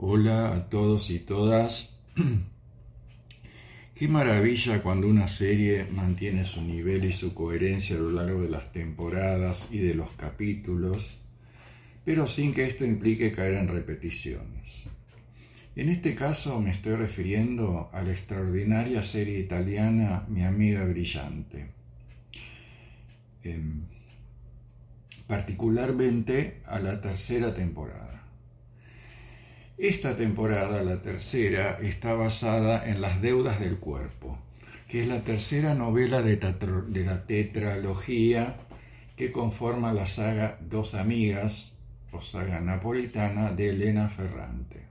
Hola a todos y todas. Qué maravilla cuando una serie mantiene su nivel y su coherencia a lo largo de las temporadas y de los capítulos, pero sin que esto implique caer en repeticiones. En este caso me estoy refiriendo a la extraordinaria serie italiana Mi amiga brillante. Em, particularmente a la tercera temporada. Esta temporada, la tercera, está basada en Las deudas del cuerpo, que es la tercera novela de, la tetralogía que conforma la saga Dos Amigas, o saga napolitana, de Elena Ferrante.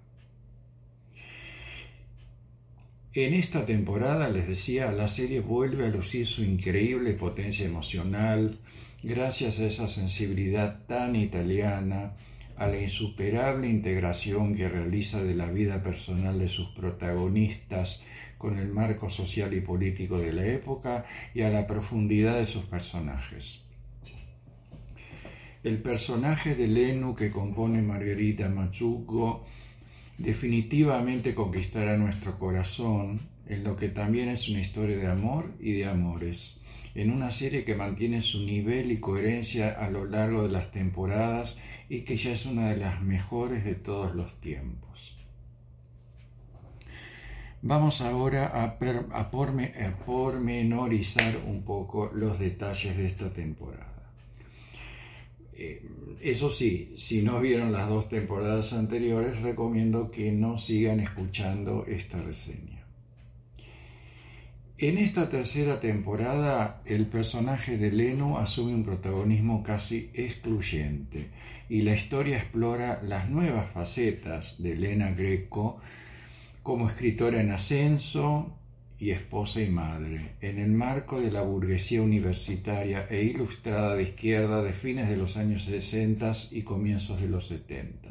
En esta temporada, les decía, la serie vuelve a lucir su increíble potencia emocional gracias a esa sensibilidad tan italiana a la insuperable integración que realiza de la vida personal de sus protagonistas con el marco social y político de la época y a la profundidad de sus personajes. El personaje de Lenu que compone Margarita Machuco definitivamente conquistará nuestro corazón en lo que también es una historia de amor y de amores, en una serie que mantiene su nivel y coherencia a lo largo de las temporadas y que ya es una de las mejores de todos los tiempos. Vamos ahora a, pormenorizar un poco los detalles de esta temporada. Eh, eso sí, si no vieron las dos temporadas anteriores, recomiendo que no sigan escuchando esta reseña. En esta tercera temporada, el personaje de Leno asume un protagonismo casi excluyente y la historia explora las nuevas facetas de Elena Greco como escritora en ascenso y esposa y madre, en el marco de la burguesía universitaria e ilustrada de izquierda de fines de los años 60 y comienzos de los 70.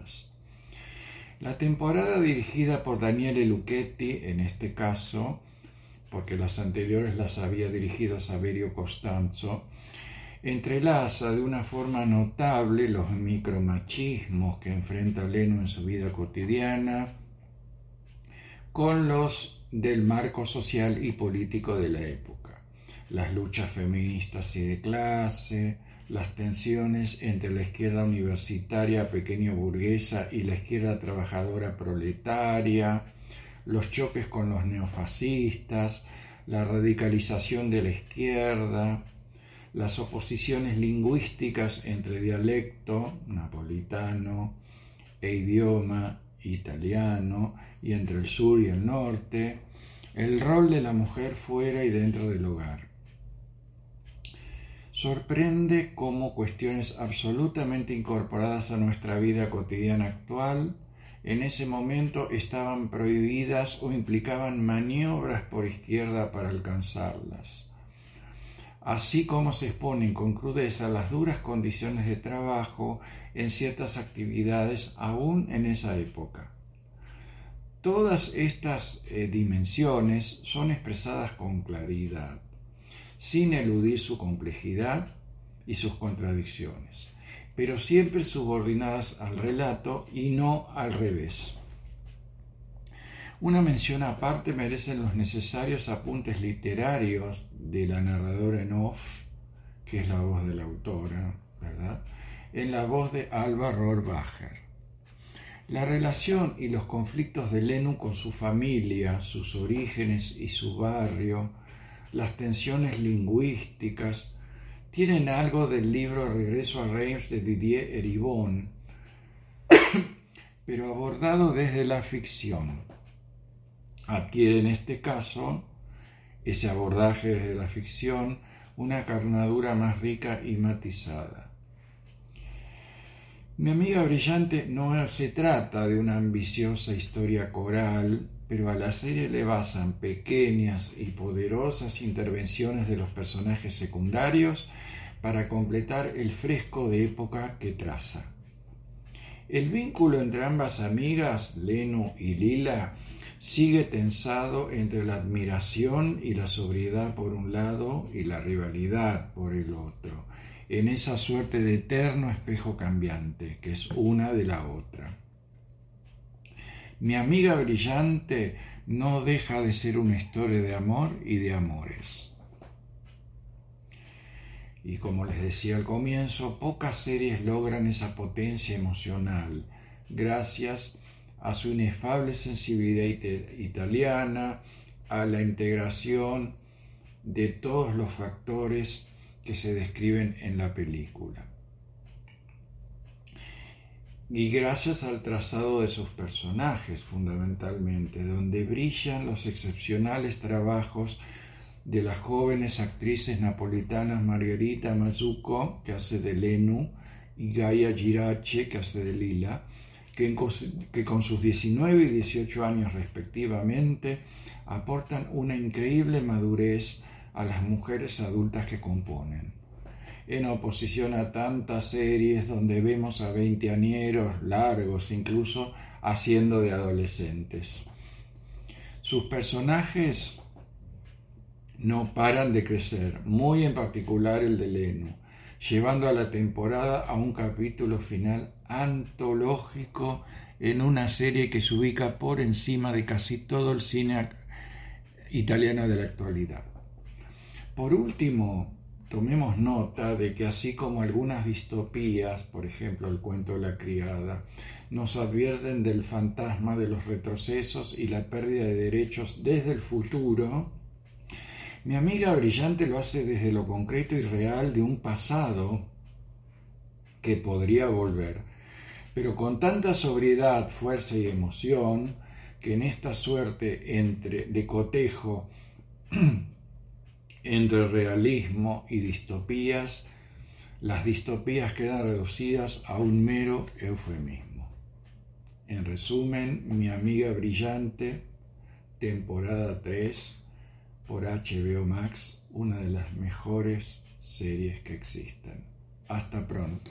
La temporada dirigida por Daniele Lucchetti, en este caso, porque las anteriores las había dirigido Saverio Costanzo, entrelaza de una forma notable los micromachismos que enfrenta Leno en su vida cotidiana con los del marco social y político de la época, las luchas feministas y de clase, las tensiones entre la izquierda universitaria pequeño burguesa y la izquierda trabajadora proletaria, los choques con los neofascistas, la radicalización de la izquierda, las oposiciones lingüísticas entre dialecto napolitano e idioma italiano y entre el sur y el norte, el rol de la mujer fuera y dentro del hogar. Sorprende cómo cuestiones absolutamente incorporadas a nuestra vida cotidiana actual en ese momento estaban prohibidas o implicaban maniobras por izquierda para alcanzarlas. Así como se exponen con crudeza las duras condiciones de trabajo en ciertas actividades aún en esa época. Todas estas eh, dimensiones son expresadas con claridad, sin eludir su complejidad y sus contradicciones pero siempre subordinadas al relato y no al revés. Una mención aparte merecen los necesarios apuntes literarios de la narradora en off, que es la voz de la autora, ¿verdad? En la voz de Alba Rohrbacher. La relación y los conflictos de Lenu con su familia, sus orígenes y su barrio, las tensiones lingüísticas, tienen algo del libro Regreso a Reims de Didier Eribon, pero abordado desde la ficción. Adquiere en este caso, ese abordaje desde la ficción, una carnadura más rica y matizada. Mi amiga brillante no se trata de una ambiciosa historia coral, pero a la serie le basan pequeñas y poderosas intervenciones de los personajes secundarios para completar el fresco de época que traza. El vínculo entre ambas amigas, Leno y Lila, sigue tensado entre la admiración y la sobriedad por un lado y la rivalidad por el otro, en esa suerte de eterno espejo cambiante que es una de la otra. Mi amiga brillante no deja de ser una historia de amor y de amores. Y como les decía al comienzo, pocas series logran esa potencia emocional gracias a su inefable sensibilidad italiana, a la integración de todos los factores que se describen en la película. Y gracias al trazado de sus personajes, fundamentalmente, donde brillan los excepcionales trabajos de las jóvenes actrices napolitanas Margherita Mazzucco, que hace de Lenu, y Gaia Girace, que hace de Lila, que, que con sus 19 y 18 años respectivamente aportan una increíble madurez a las mujeres adultas que componen. En oposición a tantas series donde vemos a veinteañeros largos incluso haciendo de adolescentes. Sus personajes no paran de crecer, muy en particular el de Leno, llevando a la temporada a un capítulo final antológico en una serie que se ubica por encima de casi todo el cine italiano de la actualidad. Por último, tomemos nota de que así como algunas distopías, por ejemplo el cuento de la criada, nos advierten del fantasma de los retrocesos y la pérdida de derechos desde el futuro, mi amiga brillante lo hace desde lo concreto y real de un pasado que podría volver, pero con tanta sobriedad, fuerza y emoción que en esta suerte entre, de cotejo entre realismo y distopías, las distopías quedan reducidas a un mero eufemismo. En resumen, mi amiga brillante, temporada 3, por HBO Max, una de las mejores series que existen. Hasta pronto.